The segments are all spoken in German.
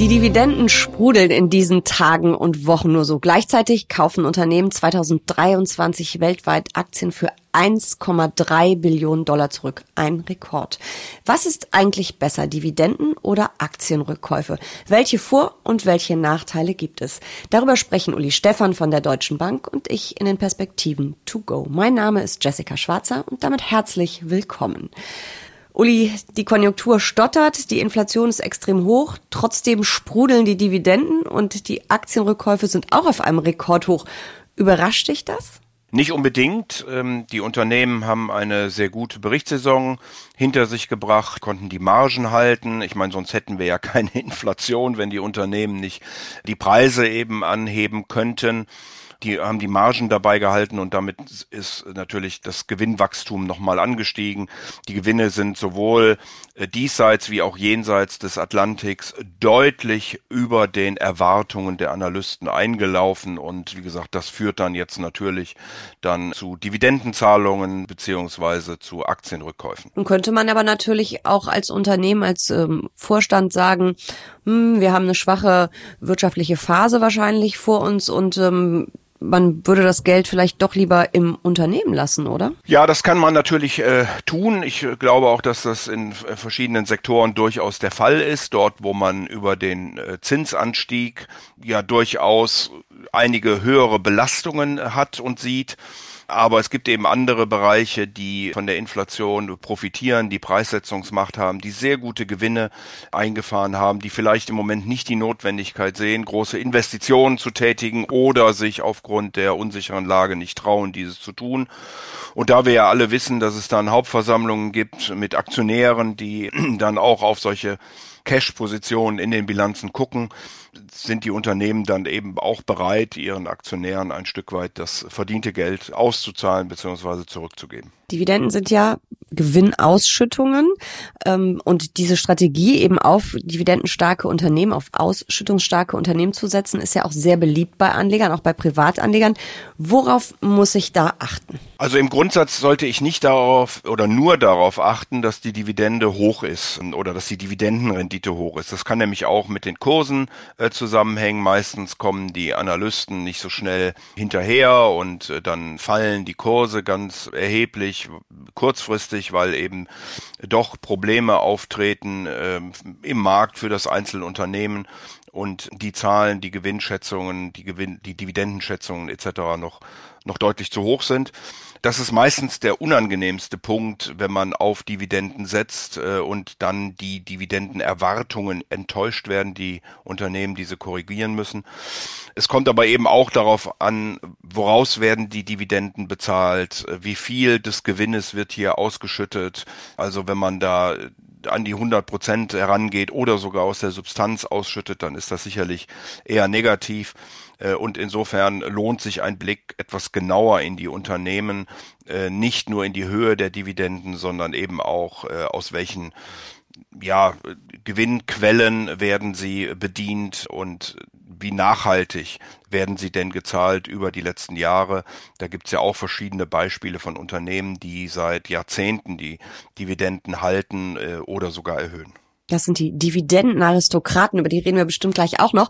Die Dividenden sprudeln in diesen Tagen und Wochen nur so. Gleichzeitig kaufen Unternehmen 2023 weltweit Aktien für 1,3 Billionen Dollar zurück. Ein Rekord. Was ist eigentlich besser, Dividenden oder Aktienrückkäufe? Welche Vor- und welche Nachteile gibt es? Darüber sprechen Uli Stefan von der Deutschen Bank und ich in den Perspektiven to go. Mein Name ist Jessica Schwarzer und damit herzlich willkommen. Uli, die Konjunktur stottert, die Inflation ist extrem hoch, trotzdem sprudeln die Dividenden und die Aktienrückkäufe sind auch auf einem Rekordhoch. Überrascht dich das? Nicht unbedingt. Ähm, die Unternehmen haben eine sehr gute Berichtssaison hinter sich gebracht, konnten die Margen halten. Ich meine, sonst hätten wir ja keine Inflation, wenn die Unternehmen nicht die Preise eben anheben könnten die haben die Margen dabei gehalten und damit ist natürlich das Gewinnwachstum nochmal angestiegen. Die Gewinne sind sowohl äh, diesseits wie auch jenseits des Atlantiks deutlich über den Erwartungen der Analysten eingelaufen und wie gesagt, das führt dann jetzt natürlich dann zu Dividendenzahlungen beziehungsweise zu Aktienrückkäufen. Nun könnte man aber natürlich auch als Unternehmen, als ähm, Vorstand sagen, hm, wir haben eine schwache wirtschaftliche Phase wahrscheinlich vor uns und ähm, man würde das Geld vielleicht doch lieber im Unternehmen lassen, oder? Ja, das kann man natürlich äh, tun. Ich glaube auch, dass das in verschiedenen Sektoren durchaus der Fall ist. Dort, wo man über den äh, Zinsanstieg ja durchaus einige höhere Belastungen hat und sieht. Aber es gibt eben andere Bereiche, die von der Inflation profitieren, die Preissetzungsmacht haben, die sehr gute Gewinne eingefahren haben, die vielleicht im Moment nicht die Notwendigkeit sehen, große Investitionen zu tätigen oder sich aufgrund der unsicheren Lage nicht trauen, dieses zu tun. Und da wir ja alle wissen, dass es dann Hauptversammlungen gibt mit Aktionären, die dann auch auf solche Cash-Positionen in den Bilanzen gucken, sind die Unternehmen dann eben auch bereit, ihren Aktionären ein Stück weit das verdiente Geld auszuzahlen bzw. zurückzugeben. Dividenden sind ja Gewinnausschüttungen ähm, und diese Strategie eben auf dividendenstarke Unternehmen, auf ausschüttungsstarke Unternehmen zu setzen, ist ja auch sehr beliebt bei Anlegern, auch bei Privatanlegern. Worauf muss ich da achten? Also im Grundsatz sollte ich nicht darauf oder nur darauf achten, dass die Dividende hoch ist oder dass die Dividendenrendite hoch ist. Das kann nämlich auch mit den Kursen äh, zusammenhängen. Meistens kommen die Analysten nicht so schnell hinterher und äh, dann fallen die Kurse ganz erheblich kurzfristig, weil eben doch Probleme auftreten äh, im Markt für das einzelne Unternehmen und die Zahlen, die Gewinnschätzungen, die Gewinn, die Dividendenschätzungen etc. noch noch deutlich zu hoch sind. Das ist meistens der unangenehmste Punkt, wenn man auf Dividenden setzt äh, und dann die Dividendenerwartungen enttäuscht werden, die Unternehmen diese korrigieren müssen. Es kommt aber eben auch darauf an, woraus werden die Dividenden bezahlt, wie viel des Gewinnes wird hier ausgeschüttet. Also wenn man da an die 100 Prozent herangeht oder sogar aus der Substanz ausschüttet, dann ist das sicherlich eher negativ. Äh, und insofern lohnt sich ein Blick etwas genauer in die Unternehmen, äh, nicht nur in die Höhe der Dividenden, sondern eben auch äh, aus welchen ja, Gewinnquellen werden sie bedient und wie nachhaltig werden sie denn gezahlt über die letzten Jahre. Da gibt's ja auch verschiedene Beispiele von Unternehmen, die seit Jahrzehnten die Dividenden halten äh, oder sogar erhöhen. Das sind die Dividendenaristokraten, über die reden wir bestimmt gleich auch noch.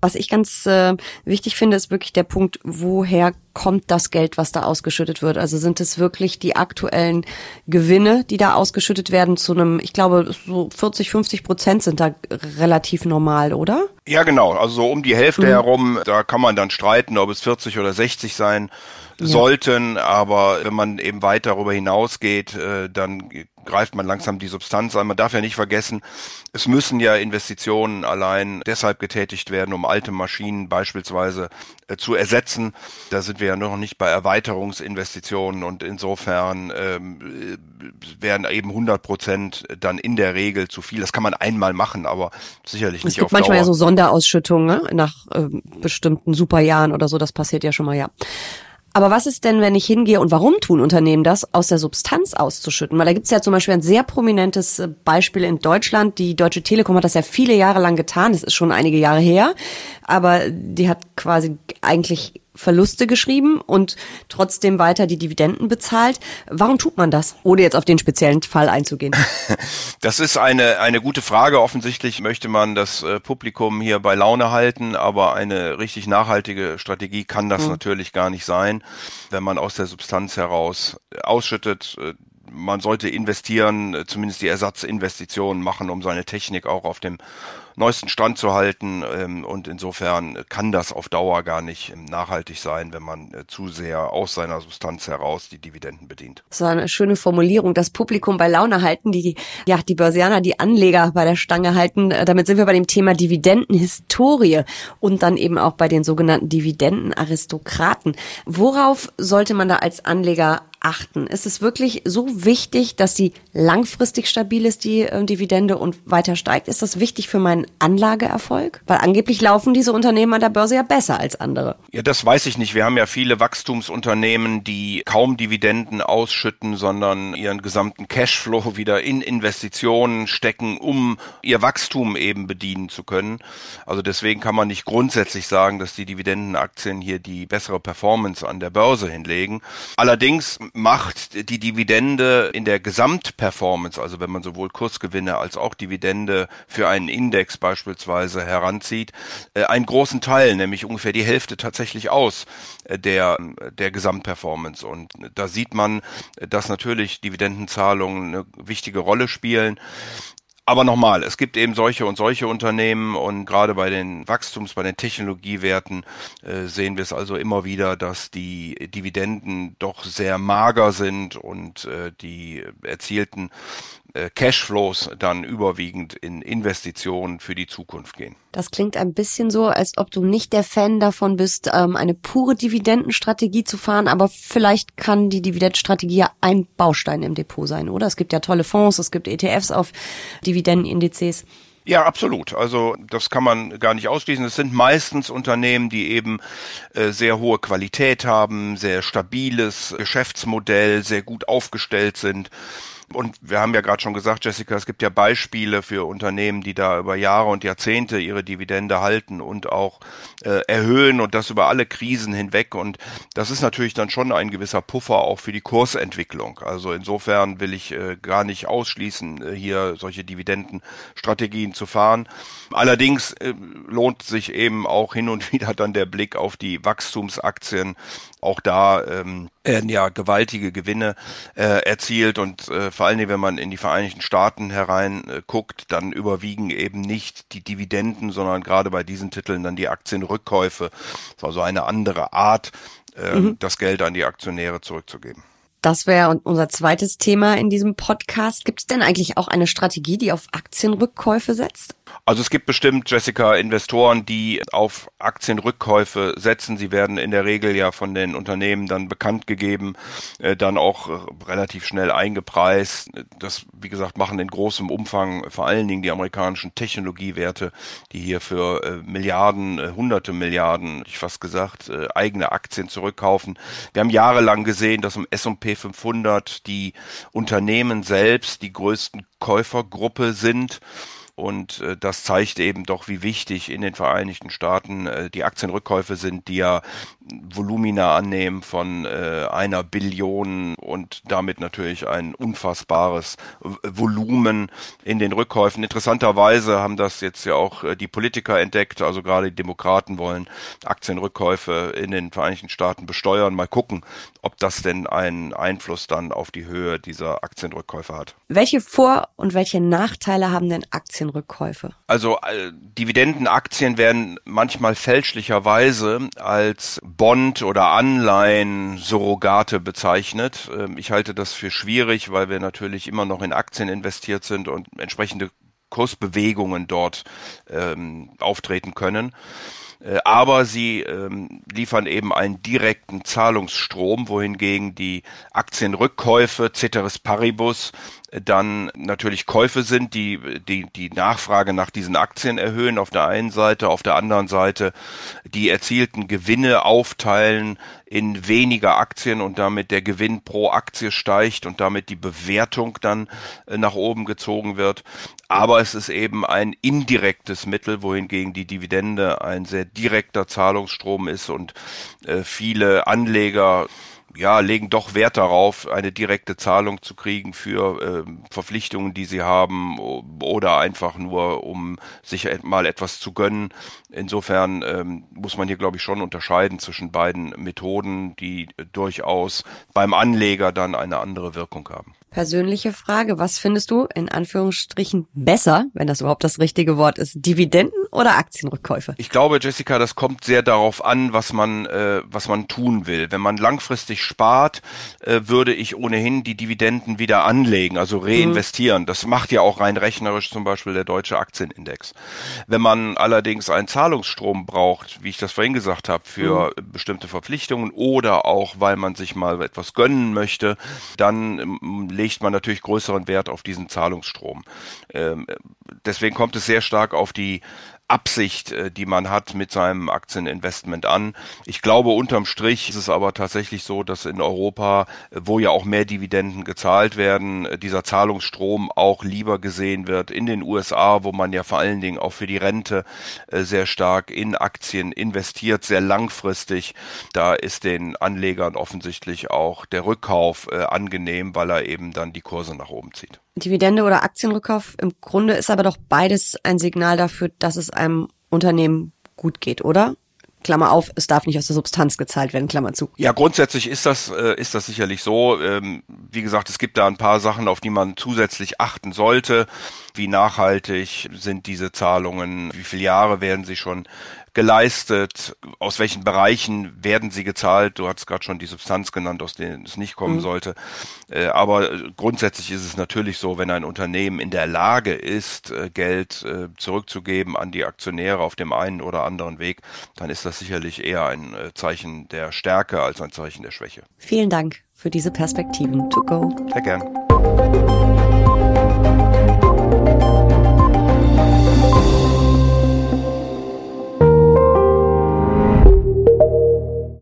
Was ich ganz äh, wichtig finde, ist wirklich der Punkt, woher kommt das Geld, was da ausgeschüttet wird? Also sind es wirklich die aktuellen Gewinne, die da ausgeschüttet werden zu einem, ich glaube, so 40, 50 Prozent sind da relativ normal, oder? Ja, genau. Also so um die Hälfte mhm. herum, da kann man dann streiten, ob es 40 oder 60 sein ja. sollten, aber wenn man eben weit darüber hinausgeht, äh, dann greift man langsam die Substanz an. Man darf ja nicht vergessen, es müssen ja Investitionen allein deshalb getätigt werden, um alte Maschinen beispielsweise äh, zu ersetzen. Da sind wir ja noch nicht bei Erweiterungsinvestitionen und insofern ähm, werden eben 100 Prozent dann in der Regel zu viel. Das kann man einmal machen, aber sicherlich es nicht gibt auf manchmal Dauer. ja so Sonderausschüttungen ne? nach äh, bestimmten Superjahren oder so. Das passiert ja schon mal, ja. Aber was ist denn, wenn ich hingehe und warum tun Unternehmen das, aus der Substanz auszuschütten? Weil da gibt es ja zum Beispiel ein sehr prominentes äh, Beispiel in Deutschland. Die Deutsche Telekom hat das ja viele Jahre lang getan. Das ist schon einige Jahre her. Aber die hat quasi eigentlich Verluste geschrieben und trotzdem weiter die Dividenden bezahlt. Warum tut man das, ohne jetzt auf den speziellen Fall einzugehen? Das ist eine, eine gute Frage. Offensichtlich möchte man das äh, Publikum hier bei Laune halten, aber eine richtig nachhaltige Strategie kann das mhm. natürlich gar nicht sein, wenn man aus der Substanz heraus ausschüttet, äh, man sollte investieren, äh, zumindest die Ersatzinvestitionen machen, um seine Technik auch auf dem neuesten Stand zu halten. Ähm, und insofern kann das auf Dauer gar nicht ähm, nachhaltig sein, wenn man äh, zu sehr aus seiner Substanz heraus die Dividenden bedient. Das war eine schöne Formulierung. Das Publikum bei Laune halten, die, ja, die Börsianer, die Anleger bei der Stange halten. Äh, damit sind wir bei dem Thema Dividendenhistorie und dann eben auch bei den sogenannten Dividendenaristokraten. Worauf sollte man da als Anleger achten? Ist es wirklich so wichtig, dass sie langfristig stabil ist, die äh, Dividende und weiter steigt? Ist das wichtig für meinen Anlageerfolg? Weil angeblich laufen diese Unternehmen an der Börse ja besser als andere. Ja, das weiß ich nicht. Wir haben ja viele Wachstumsunternehmen, die kaum Dividenden ausschütten, sondern ihren gesamten Cashflow wieder in Investitionen stecken, um ihr Wachstum eben bedienen zu können. Also deswegen kann man nicht grundsätzlich sagen, dass die Dividendenaktien hier die bessere Performance an der Börse hinlegen. Allerdings macht die Dividende in der Gesamtperformance, also wenn man sowohl Kursgewinne als auch Dividende für einen Index beispielsweise heranzieht, äh, einen großen Teil, nämlich ungefähr die Hälfte tatsächlich aus äh, der, der Gesamtperformance. Und da sieht man, dass natürlich Dividendenzahlungen eine wichtige Rolle spielen. Aber nochmal, es gibt eben solche und solche Unternehmen und gerade bei den Wachstums, bei den Technologiewerten äh, sehen wir es also immer wieder, dass die Dividenden doch sehr mager sind und äh, die erzielten Cashflows dann überwiegend in Investitionen für die Zukunft gehen. Das klingt ein bisschen so, als ob du nicht der Fan davon bist, ähm, eine pure Dividendenstrategie zu fahren, aber vielleicht kann die Dividendenstrategie ja ein Baustein im Depot sein, oder? Es gibt ja tolle Fonds, es gibt ETFs auf Dividendenindizes. Ja, absolut. Also das kann man gar nicht ausschließen. Es sind meistens Unternehmen, die eben äh, sehr hohe Qualität haben, sehr stabiles Geschäftsmodell, sehr gut aufgestellt sind und wir haben ja gerade schon gesagt, Jessica, es gibt ja Beispiele für Unternehmen, die da über Jahre und Jahrzehnte ihre Dividende halten und auch äh, erhöhen und das über alle Krisen hinweg. Und das ist natürlich dann schon ein gewisser Puffer auch für die Kursentwicklung. Also insofern will ich äh, gar nicht ausschließen, äh, hier solche Dividendenstrategien zu fahren. Allerdings äh, lohnt sich eben auch hin und wieder dann der Blick auf die Wachstumsaktien. Auch da ähm, werden ja gewaltige Gewinne äh, erzielt und äh, vor allen Dingen, wenn man in die Vereinigten Staaten herein äh, guckt, dann überwiegen eben nicht die Dividenden, sondern gerade bei diesen Titeln dann die Aktienrückkäufe. Das ist also eine andere Art, äh, mhm. das Geld an die Aktionäre zurückzugeben. Das wäre unser zweites Thema in diesem Podcast. Gibt es denn eigentlich auch eine Strategie, die auf Aktienrückkäufe setzt? Also es gibt bestimmt, Jessica, Investoren, die auf Aktienrückkäufe setzen. Sie werden in der Regel ja von den Unternehmen dann bekannt gegeben, äh, dann auch relativ schnell eingepreist. Das, wie gesagt, machen in großem Umfang vor allen Dingen die amerikanischen Technologiewerte, die hier für äh, Milliarden, äh, hunderte Milliarden, ich fast gesagt, äh, eigene Aktien zurückkaufen. Wir haben jahrelang gesehen, dass im S&P 500 die Unternehmen selbst die größten Käufergruppe sind. Und äh, das zeigt eben doch, wie wichtig in den Vereinigten Staaten äh, die Aktienrückkäufe sind, die ja Volumina annehmen von äh, einer Billion und damit natürlich ein unfassbares Volumen in den Rückkäufen. Interessanterweise haben das jetzt ja auch äh, die Politiker entdeckt, also gerade die Demokraten wollen Aktienrückkäufe in den Vereinigten Staaten besteuern. Mal gucken, ob das denn einen Einfluss dann auf die Höhe dieser Aktienrückkäufe hat. Welche Vor- und welche Nachteile haben denn Aktienrückkäufe? Also äh, Dividendenaktien werden manchmal fälschlicherweise als Bond- oder Anleihen-Surrogate bezeichnet. Ähm, ich halte das für schwierig, weil wir natürlich immer noch in Aktien investiert sind und entsprechende Kursbewegungen dort ähm, auftreten können. Äh, aber sie ähm, liefern eben einen direkten Zahlungsstrom, wohingegen die Aktienrückkäufe, Ceteris Paribus, dann natürlich Käufe sind, die, die die Nachfrage nach diesen Aktien erhöhen auf der einen Seite, auf der anderen Seite die erzielten Gewinne aufteilen in weniger Aktien und damit der Gewinn pro Aktie steigt und damit die Bewertung dann äh, nach oben gezogen wird. Aber es ist eben ein indirektes Mittel, wohingegen die Dividende ein sehr direkter Zahlungsstrom ist und äh, viele Anleger ja, legen doch Wert darauf, eine direkte Zahlung zu kriegen für äh, Verpflichtungen, die sie haben oder einfach nur, um sich mal etwas zu gönnen. Insofern ähm, muss man hier, glaube ich, schon unterscheiden zwischen beiden Methoden, die durchaus beim Anleger dann eine andere Wirkung haben. Persönliche Frage, was findest du in Anführungsstrichen besser, wenn das überhaupt das richtige Wort ist, Dividenden oder Aktienrückkäufe? Ich glaube, Jessica, das kommt sehr darauf an, was man, äh, was man tun will. Wenn man langfristig spart, äh, würde ich ohnehin die Dividenden wieder anlegen, also reinvestieren. Mhm. Das macht ja auch rein rechnerisch zum Beispiel der deutsche Aktienindex. Wenn man allerdings einen Zahlungsstrom braucht, wie ich das vorhin gesagt habe, für mhm. bestimmte Verpflichtungen oder auch, weil man sich mal etwas gönnen möchte, dann ähm, legt man natürlich größeren Wert auf diesen Zahlungsstrom. Ähm, deswegen kommt es sehr stark auf die Absicht, äh, die man hat mit seinem Aktieninvestment an. Ich glaube, unterm Strich ist es aber tatsächlich so, dass in Europa, äh, wo ja auch mehr Dividenden gezahlt werden, äh, dieser Zahlungsstrom auch lieber gesehen wird. In den USA, wo man ja vor allen Dingen auch für die Rente sehr stark in Aktien investiert, sehr langfristig, da ist den Anlegern offensichtlich auch der Rückkauf angenehm, weil er eben dann die Kurse nach oben zieht. Dividende oder Aktienrückkauf, im Grunde ist aber doch beides ein Signal dafür, dass es einem Unternehmen gut geht, oder? Klammer auf, es darf nicht aus der Substanz gezahlt werden, Klammer zu. Ja, grundsätzlich ist das, äh, ist das sicherlich so. Ähm, wie gesagt, es gibt da ein paar Sachen, auf die man zusätzlich achten sollte. Wie nachhaltig sind diese Zahlungen? Wie viele Jahre werden sie schon geleistet? Aus welchen Bereichen werden sie gezahlt? Du hast gerade schon die Substanz genannt, aus denen es nicht kommen mhm. sollte. Äh, aber grundsätzlich ist es natürlich so, wenn ein Unternehmen in der Lage ist, äh, Geld äh, zurückzugeben an die Aktionäre auf dem einen oder anderen Weg, dann ist das sicherlich eher ein Zeichen der Stärke als ein Zeichen der Schwäche. Vielen Dank für diese Perspektiven. To go. Sehr gern.